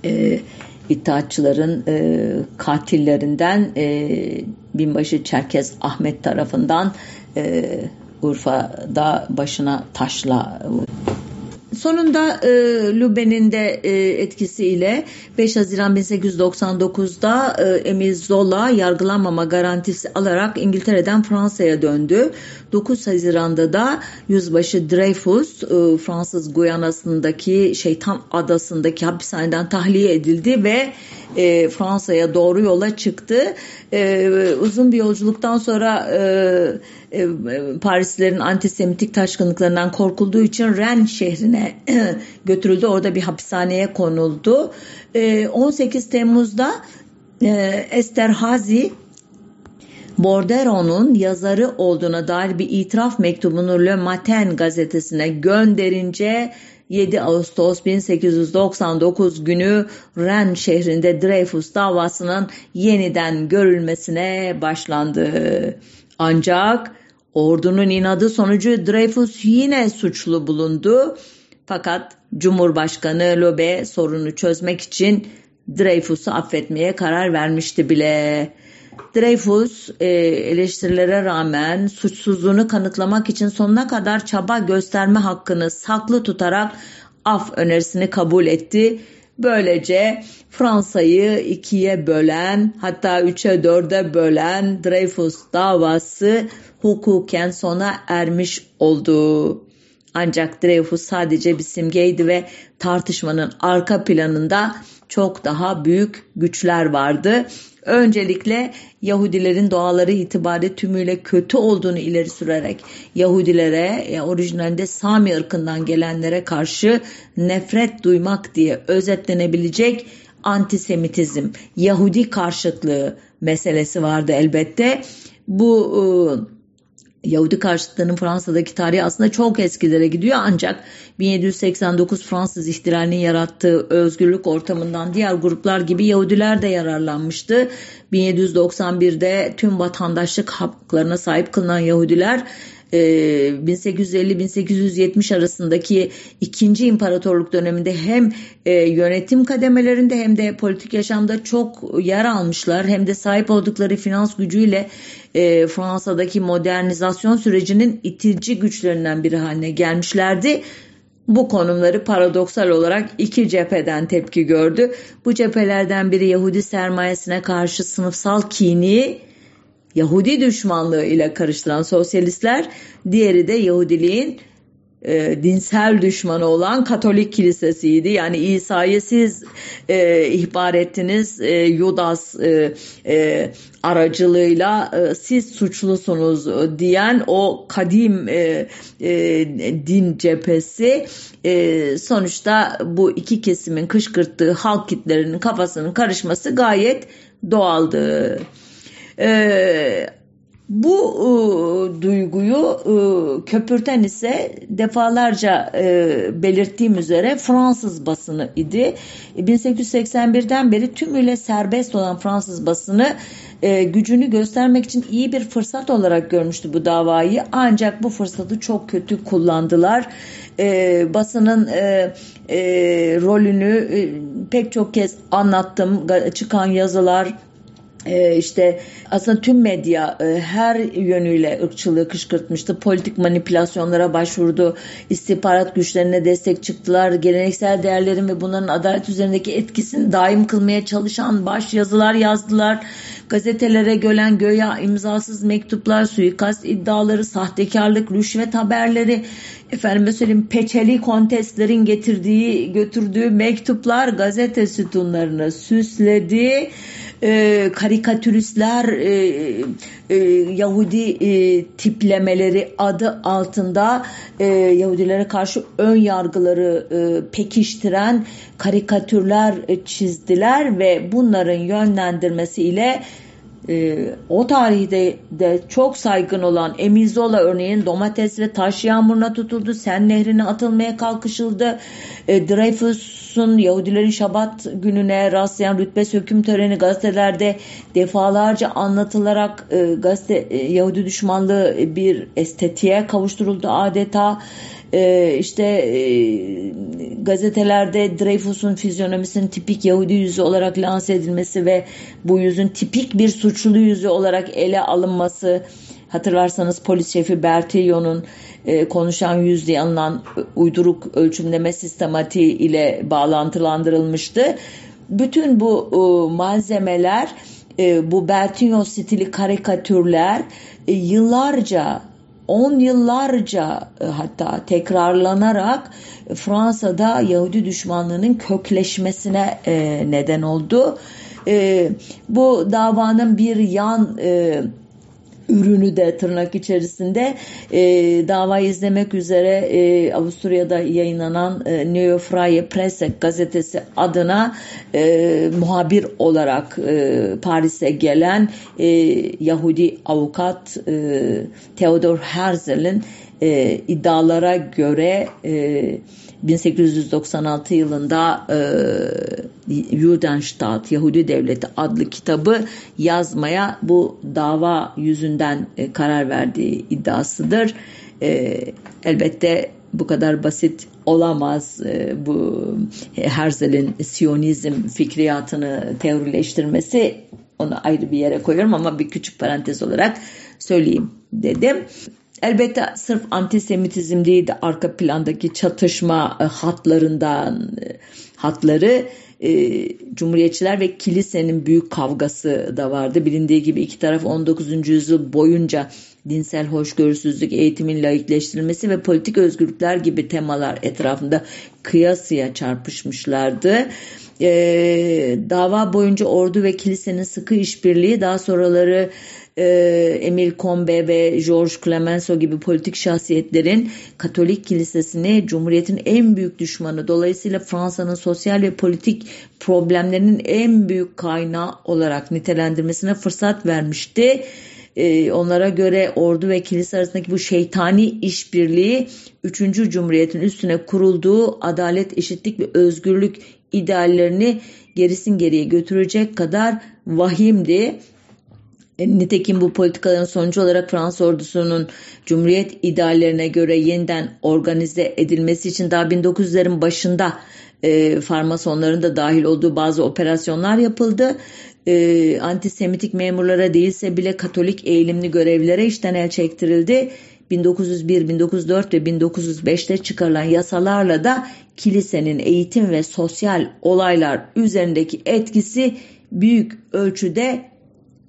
e, İttihatçıların e, katillerinden e, binbaşı Çerkez Ahmet tarafından Urfa'da başına taşla Sonunda e, Lübben'in de e, etkisiyle 5 Haziran 1899'da e, Emil Zola yargılanmama garantisi alarak İngiltere'den Fransa'ya döndü. 9 Haziran'da da Yüzbaşı Dreyfus e, Fransız Guyana'sındaki Şeytan Adası'ndaki hapishaneden tahliye edildi ve e, Fransa'ya doğru yola çıktı. E, uzun bir yolculuktan sonra e, e, Parislilerin antisemitik taşkınlıklarından korkulduğu için Rennes şehrine götürüldü. Orada bir hapishaneye konuldu. E, 18 Temmuz'da e, Esterhazy Bordero'nun yazarı olduğuna dair bir itiraf mektubunu Le Matin gazetesine gönderince 7 Ağustos 1899 günü Rennes şehrinde Dreyfus davasının yeniden görülmesine başlandı. Ancak ordunun inadı sonucu Dreyfus yine suçlu bulundu. Fakat Cumhurbaşkanı Lobe sorunu çözmek için Dreyfus'u affetmeye karar vermişti bile. Dreyfus e, eleştirilere rağmen suçsuzluğunu kanıtlamak için sonuna kadar çaba gösterme hakkını saklı tutarak af önerisini kabul etti. Böylece Fransa'yı ikiye bölen hatta üçe dörde bölen Dreyfus davası hukuken sona ermiş oldu. Ancak Dreyfus sadece bir simgeydi ve tartışmanın arka planında çok daha büyük güçler vardı. Öncelikle Yahudilerin doğaları itibariyle tümüyle kötü olduğunu ileri sürerek Yahudilere, e, orijinalinde Sami ırkından gelenlere karşı nefret duymak diye özetlenebilecek antisemitizm, Yahudi karşıtlığı meselesi vardı elbette. Bu Yahudi karşıtlığının Fransa'daki tarihi aslında çok eskilere gidiyor ancak 1789 Fransız ihtilalinin yarattığı özgürlük ortamından diğer gruplar gibi Yahudiler de yararlanmıştı. 1791'de tüm vatandaşlık haklarına sahip kılınan Yahudiler 1850-1870 ee, arasındaki ikinci imparatorluk döneminde hem e, yönetim kademelerinde hem de politik yaşamda çok yer almışlar. Hem de sahip oldukları finans gücüyle e, Fransa'daki modernizasyon sürecinin itici güçlerinden biri haline gelmişlerdi. Bu konumları paradoksal olarak iki cepheden tepki gördü. Bu cephelerden biri Yahudi sermayesine karşı sınıfsal kini, Yahudi düşmanlığı ile karıştıran sosyalistler, diğeri de Yahudiliğin e, dinsel düşmanı olan Katolik kilisesiydi. Yani İsa'yı siz e, ihbar ettiniz e, Yudas e, e, aracılığıyla e, siz suçlusunuz diyen o kadim e, e, din cephesi e, sonuçta bu iki kesimin kışkırttığı halk kitlerinin kafasının karışması gayet doğaldı. E, bu e, duyguyu e, köpürten ise defalarca e, belirttiğim üzere Fransız basını idi. 1881'den beri tümüyle serbest olan Fransız basını e, gücünü göstermek için iyi bir fırsat olarak görmüştü bu davayı. Ancak bu fırsatı çok kötü kullandılar. E, basının e, e, rolünü e, pek çok kez anlattım. Çıkan yazılar, ee, işte aslında tüm medya e, her yönüyle ırkçılığı kışkırtmıştı. Politik manipülasyonlara başvurdu. istihbarat güçlerine destek çıktılar. Geleneksel değerlerin ve bunların adalet üzerindeki etkisini daim kılmaya çalışan baş yazılar yazdılar. Gazetelere gölen göya imzasız mektuplar, suikast iddiaları, sahtekarlık, rüşvet haberleri, efendim söyleyeyim peçeli kontestlerin getirdiği götürdüğü mektuplar gazete sütunlarını süsledi e, karikatüristler e, e, Yahudi e, tiplemeleri adı altında e, Yahudilere karşı ön yargıları e, pekiştiren karikatürler e, çizdiler ve bunların yönlendirmesiyle e, o tarihte de çok saygın olan Emizola örneğin domates ve taş yağmuruna tutuldu. Sen nehrine atılmaya kalkışıldı. E, Dreyfus'un Yahudilerin Şabat gününe rastlayan rütbe söküm töreni gazetelerde defalarca anlatılarak e, gazete e, Yahudi düşmanlığı bir estetiğe kavuşturuldu adeta e, işte e, gazetelerde Dreyfus'un fizyonomisinin tipik Yahudi yüzü olarak lanse edilmesi ve bu yüzün tipik bir suçlu yüzü olarak ele alınması hatırlarsanız polis şefi Bertillon'un e, konuşan yüz diye anılan uyduruk ölçümleme sistematiği ile bağlantılandırılmıştı. Bütün bu e, malzemeler e, bu Bertillon stili karikatürler e, yıllarca 10 yıllarca e, hatta tekrarlanarak Fransa'da Yahudi düşmanlığının kökleşmesine e, neden oldu. E, bu davanın bir yan ürünü de tırnak içerisinde e, davayı izlemek üzere e, Avusturya'da yayınlanan e, Neue Freie Presse gazetesi adına e, muhabir olarak e, Paris'e gelen e, Yahudi avukat e, Theodor Herzl'in e, iddialara göre e, 1896 yılında e, Judenstaat Yahudi Devleti adlı kitabı yazmaya bu dava yüzünden e, karar verdiği iddiasıdır. E, elbette bu kadar basit olamaz e, bu Herzl'in Siyonizm fikriyatını teorileştirmesi onu ayrı bir yere koyuyorum ama bir küçük parantez olarak söyleyeyim dedim. Elbette sırf antisemitizm değil de arka plandaki çatışma e, hatlarından e, hatları e, Cumhuriyetçiler ve kilisenin büyük kavgası da vardı. Bilindiği gibi iki taraf 19. yüzyıl boyunca dinsel hoşgörüsüzlük, eğitimin laikleştirilmesi ve politik özgürlükler gibi temalar etrafında kıyasıya çarpışmışlardı. Ee, dava boyunca ordu ve kilisenin sıkı işbirliği daha sonraları e, Emil Combe ve George Clemenceau gibi politik şahsiyetlerin Katolik kilisesini Cumhuriyet'in en büyük düşmanı dolayısıyla Fransa'nın sosyal ve politik problemlerinin en büyük kaynağı olarak nitelendirmesine fırsat vermişti. e, onlara göre ordu ve kilise arasındaki bu şeytani işbirliği 3. Cumhuriyet'in üstüne kurulduğu adalet, eşitlik ve özgürlük ideallerini gerisin geriye götürecek kadar vahimdi. E, nitekim bu politikaların sonucu olarak Fransız ordusunun Cumhuriyet ideallerine göre yeniden organize edilmesi için daha 1900'lerin başında e, farmasonların da dahil olduğu bazı operasyonlar yapıldı. E, antisemitik memurlara değilse bile Katolik eğilimli görevlere işten el çektirildi. 1901, 1904 ve 1905'te çıkarılan yasalarla da kilisenin eğitim ve sosyal olaylar üzerindeki etkisi büyük ölçüde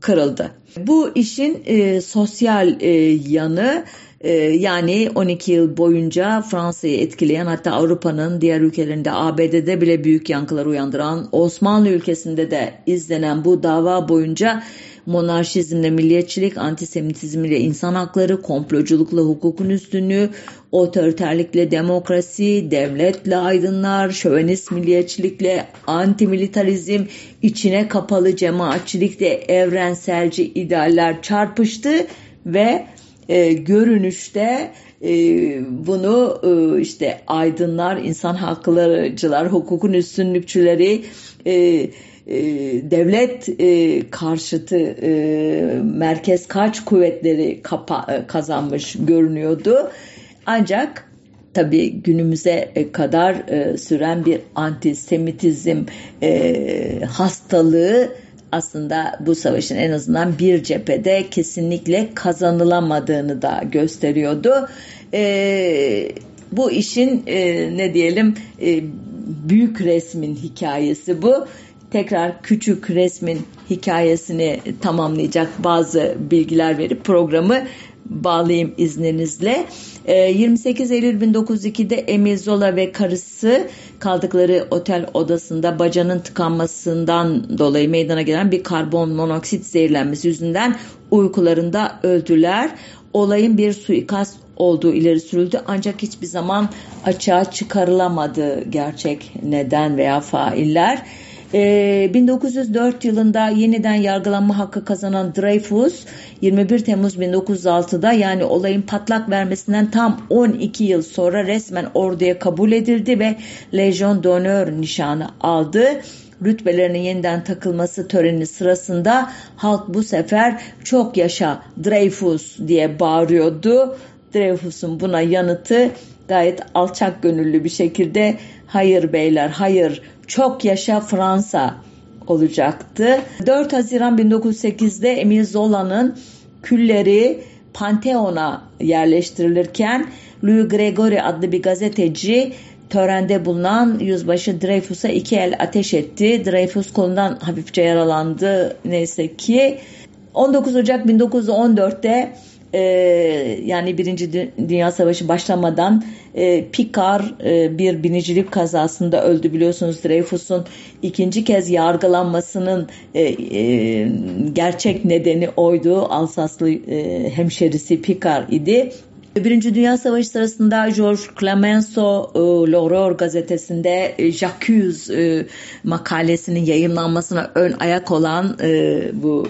kırıldı. Bu işin e, sosyal e, yanı e, yani 12 yıl boyunca Fransa'yı etkileyen hatta Avrupa'nın diğer ülkelerinde ABD'de bile büyük yankılar uyandıran Osmanlı ülkesinde de izlenen bu dava boyunca monarşizmle milliyetçilik, antisemitizmle insan hakları, komploculukla hukukun üstünlüğü, otoriterlikle demokrasi, devletle aydınlar, şövenist milliyetçilikle antimilitarizm, içine kapalı cemaatçilikle evrenselci idealler çarpıştı ve e, görünüşte e, bunu e, işte aydınlar, insan haklarıcılar, hukukun üstünlükçüleri, e, e, devlet e, karşıtı e, merkez kaç kuvvetleri e, kazanmış görünüyordu. Ancak tabi günümüze e, kadar e, süren bir antisemitizm e, hastalığı aslında bu savaşın en azından bir cephede kesinlikle kazanılamadığını da gösteriyordu. Bu işin ne diyelim büyük resmin hikayesi bu. Tekrar küçük resmin hikayesini tamamlayacak bazı bilgiler verip programı bağlayayım izninizle. 28 ee, Eylül 1902'de Emil Zola ve karısı kaldıkları otel odasında bacanın tıkanmasından dolayı meydana gelen bir karbon monoksit zehirlenmesi yüzünden uykularında öldüler. Olayın bir suikast olduğu ileri sürüldü ancak hiçbir zaman açığa çıkarılamadı gerçek neden veya failler. 1904 ee, yılında yeniden yargılanma hakkı kazanan Dreyfus 21 Temmuz 1906'da yani olayın patlak vermesinden tam 12 yıl sonra resmen orduya kabul edildi ve Legion d'Honneur nişanı aldı rütbelerinin yeniden takılması töreni sırasında halk bu sefer çok yaşa Dreyfus diye bağırıyordu. Dreyfus'un buna yanıtı gayet alçak gönüllü bir şekilde hayır beyler hayır çok Yaşa Fransa olacaktı. 4 Haziran 1908'de Emile Zola'nın külleri Pantheon'a yerleştirilirken Louis Gregory adlı bir gazeteci törende bulunan yüzbaşı Dreyfus'a iki el ateş etti. Dreyfus kolundan hafifçe yaralandı neyse ki. 19 Ocak 1914'te e, yani Birinci Dünya Savaşı başlamadan e, Picard e, bir binicilik kazasında öldü biliyorsunuz Dreyfus'un ikinci kez yargılanmasının e, e, gerçek nedeni oydu Alsaslı e, hemşerisi Picard idi. Birinci Dünya Savaşı sırasında George Clemenceau e, L'Aurore gazetesinde e, Jacques e, makalesinin yayınlanmasına ön ayak olan e, bu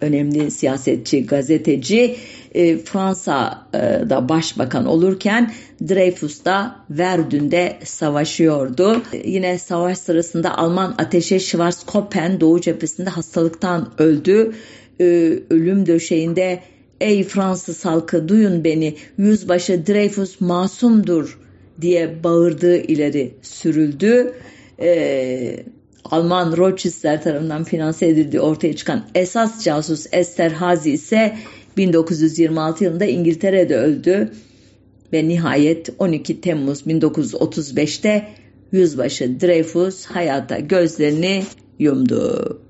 önemli siyasetçi, gazeteci e, Fransa'da başbakan olurken Dreyfus da Verdun'de savaşıyordu. Yine savaş sırasında Alman ateşe Schwarzkoppen Doğu cephesinde hastalıktan öldü. E, ölüm döşeğinde ey Fransız halkı duyun beni yüzbaşı Dreyfus masumdur diye bağırdığı ileri sürüldü. Ee, Alman Rothschildler tarafından finanse edildiği ortaya çıkan esas casus Esterhazy ise 1926 yılında İngiltere'de öldü ve nihayet 12 Temmuz 1935'te yüzbaşı Dreyfus hayata gözlerini yumdu.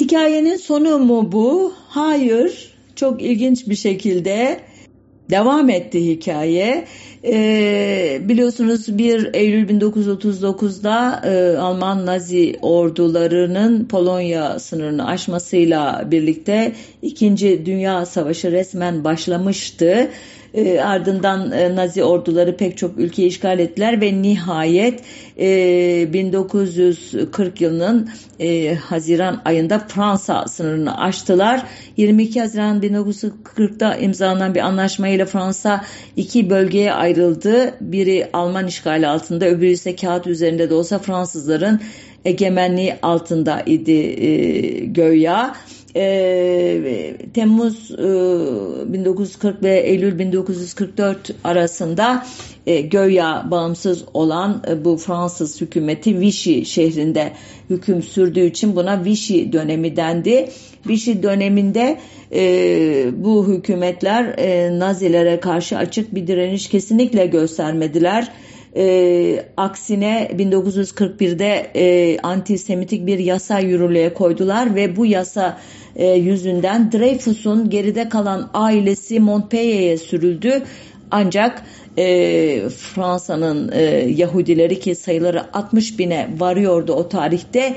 Hikayenin sonu mu bu? Hayır. Çok ilginç bir şekilde devam etti hikaye. Ee, biliyorsunuz 1 Eylül 1939'da e, Alman Nazi ordularının Polonya sınırını aşmasıyla birlikte 2. Dünya Savaşı resmen başlamıştı. E, ardından e, Nazi orduları pek çok ülkeyi işgal ettiler ve nihayet e, 1940 yılının e, Haziran ayında Fransa sınırını aştılar. 22 Haziran 1940'da imzalanan bir anlaşmayla Fransa iki bölgeye ayrıldı. Biri Alman işgali altında öbürü ise kağıt üzerinde de olsa Fransızların egemenliği altında idi e, göya e, Temmuz e, 1940 ve Eylül 1944 arasında e, göya bağımsız olan e, bu Fransız hükümeti Vichy şehrinde hüküm sürdüğü için buna Vichy dönemi dendi. Vichy döneminde e, bu hükümetler e, Nazilere karşı açık bir direniş kesinlikle göstermediler. E, aksine 1941'de e, antisemitik bir yasa yürürlüğe koydular ve bu yasa e, yüzünden Dreyfus'un geride kalan ailesi Montpellier'e sürüldü. Ancak e, Fransa'nın e, Yahudileri ki sayıları 60 bine varıyordu o tarihte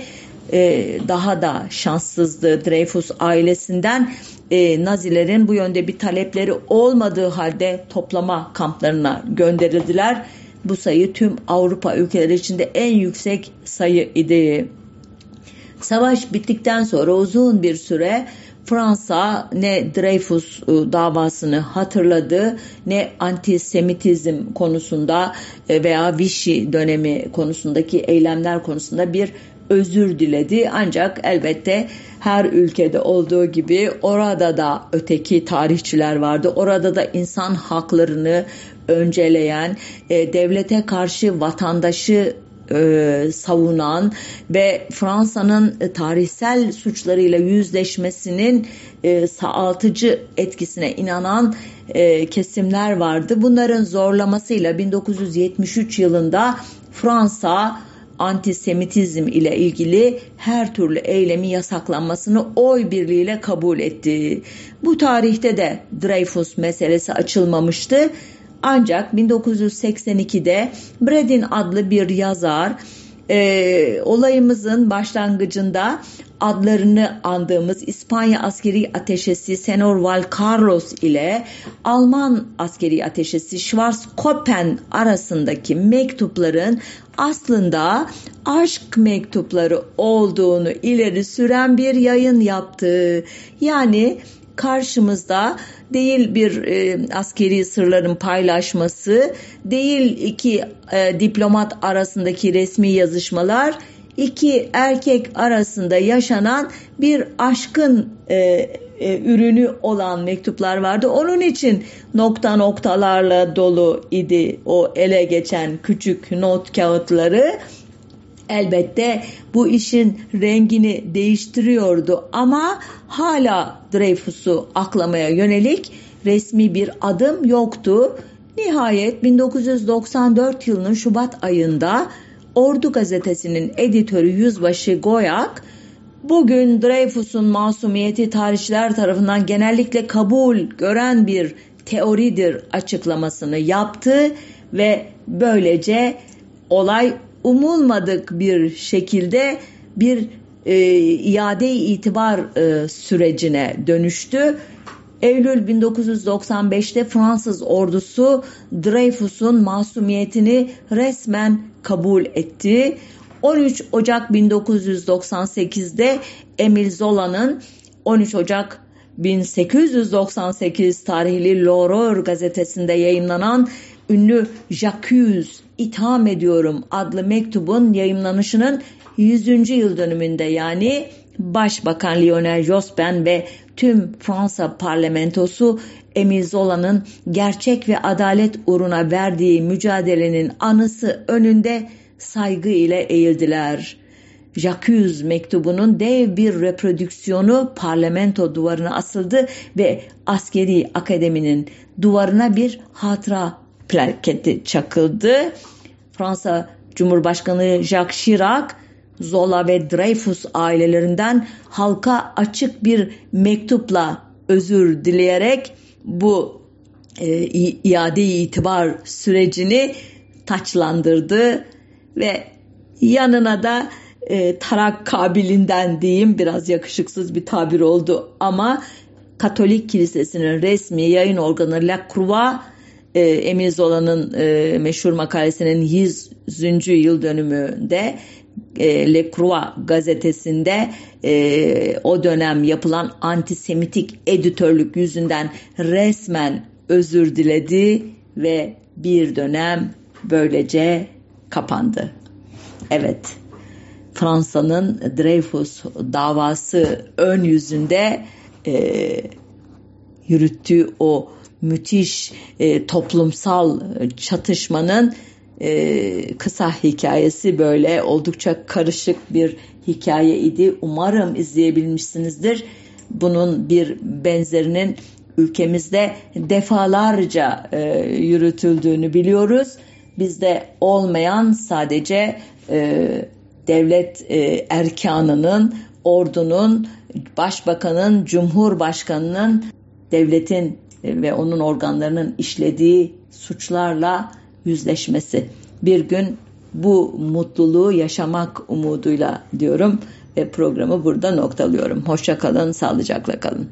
e, daha da şanssızdı Dreyfus ailesinden e, Nazilerin bu yönde bir talepleri olmadığı halde toplama kamplarına gönderildiler. Bu sayı tüm Avrupa ülkeleri içinde en yüksek sayı idi. Savaş bittikten sonra uzun bir süre Fransa ne Dreyfus e, davasını hatırladı ne antisemitizm konusunda e, veya Vichy dönemi konusundaki eylemler konusunda bir özür diledi. Ancak elbette her ülkede olduğu gibi orada da öteki tarihçiler vardı. Orada da insan haklarını önceleyen, e, devlete karşı vatandaşı e, savunan ve Fransa'nın e, tarihsel suçlarıyla yüzleşmesinin e, sağaltıcı etkisine inanan e, kesimler vardı. Bunların zorlamasıyla 1973 yılında Fransa antisemitizm ile ilgili her türlü eylemi yasaklanmasını oy birliğiyle kabul etti. Bu tarihte de Dreyfus meselesi açılmamıştı. Ancak 1982'de Bredin adlı bir yazar e, olayımızın başlangıcında adlarını andığımız İspanya askeri ateşesi Senor Val Carlos ile Alman askeri ateşesi Schwarzkoppen arasındaki mektupların aslında aşk mektupları olduğunu ileri süren bir yayın yaptı. Yani karşımızda değil bir e, askeri sırların paylaşması, değil iki e, diplomat arasındaki resmi yazışmalar, iki erkek arasında yaşanan bir aşkın e, e, ürünü olan mektuplar vardı. Onun için nokta noktalarla dolu idi o ele geçen küçük not kağıtları elbette bu işin rengini değiştiriyordu ama hala Dreyfus'u aklamaya yönelik resmi bir adım yoktu. Nihayet 1994 yılının Şubat ayında Ordu gazetesinin editörü Yüzbaşı Goyak bugün Dreyfus'un masumiyeti tarihçiler tarafından genellikle kabul gören bir teoridir açıklamasını yaptı ve böylece olay umulmadık bir şekilde bir e, iade itibar e, sürecine dönüştü. Eylül 1995'te Fransız ordusu Dreyfus'un masumiyetini resmen kabul etti. 13 Ocak 1998'de Emil Zola'nın 13 Ocak 1898 tarihli L'Aurore gazetesinde yayınlanan ünlü Jacques itham ediyorum adlı mektubun yayınlanışının 100. yıl dönümünde yani Başbakan Lionel Jospin ve tüm Fransa parlamentosu Emile Zola'nın gerçek ve adalet uğruna verdiği mücadelenin anısı önünde saygı ile eğildiler. Jacques mektubunun dev bir reprodüksiyonu parlamento duvarına asıldı ve askeri akademinin duvarına bir hatıra plaketi çakıldı. Fransa Cumhurbaşkanı Jacques Chirac Zola ve Dreyfus ailelerinden halka açık bir mektupla özür dileyerek bu e, iade itibar sürecini taçlandırdı ve yanına da e, tarak kabilinden diyeyim biraz yakışıksız bir tabir oldu ama Katolik Kilisesi'nin resmi yayın organı La Croix e, Emil Zola'nın e, meşhur makalesinin 100. yıl dönümünde e, Le Croix gazetesinde e, o dönem yapılan antisemitik editörlük yüzünden resmen özür diledi ve bir dönem böylece kapandı. Evet, Fransa'nın Dreyfus davası ön yüzünde e, yürüttüğü o müthiş e, toplumsal çatışmanın e, kısa hikayesi böyle oldukça karışık bir hikaye idi. Umarım izleyebilmişsinizdir. Bunun bir benzerinin ülkemizde defalarca e, yürütüldüğünü biliyoruz. Bizde olmayan sadece e, devlet e, erkanının, ordunun, başbakanın, cumhurbaşkanının, devletin e, ve onun organlarının işlediği suçlarla yüzleşmesi. Bir gün bu mutluluğu yaşamak umuduyla diyorum ve programı burada noktalıyorum. Hoşça kalın, sağlıcakla kalın.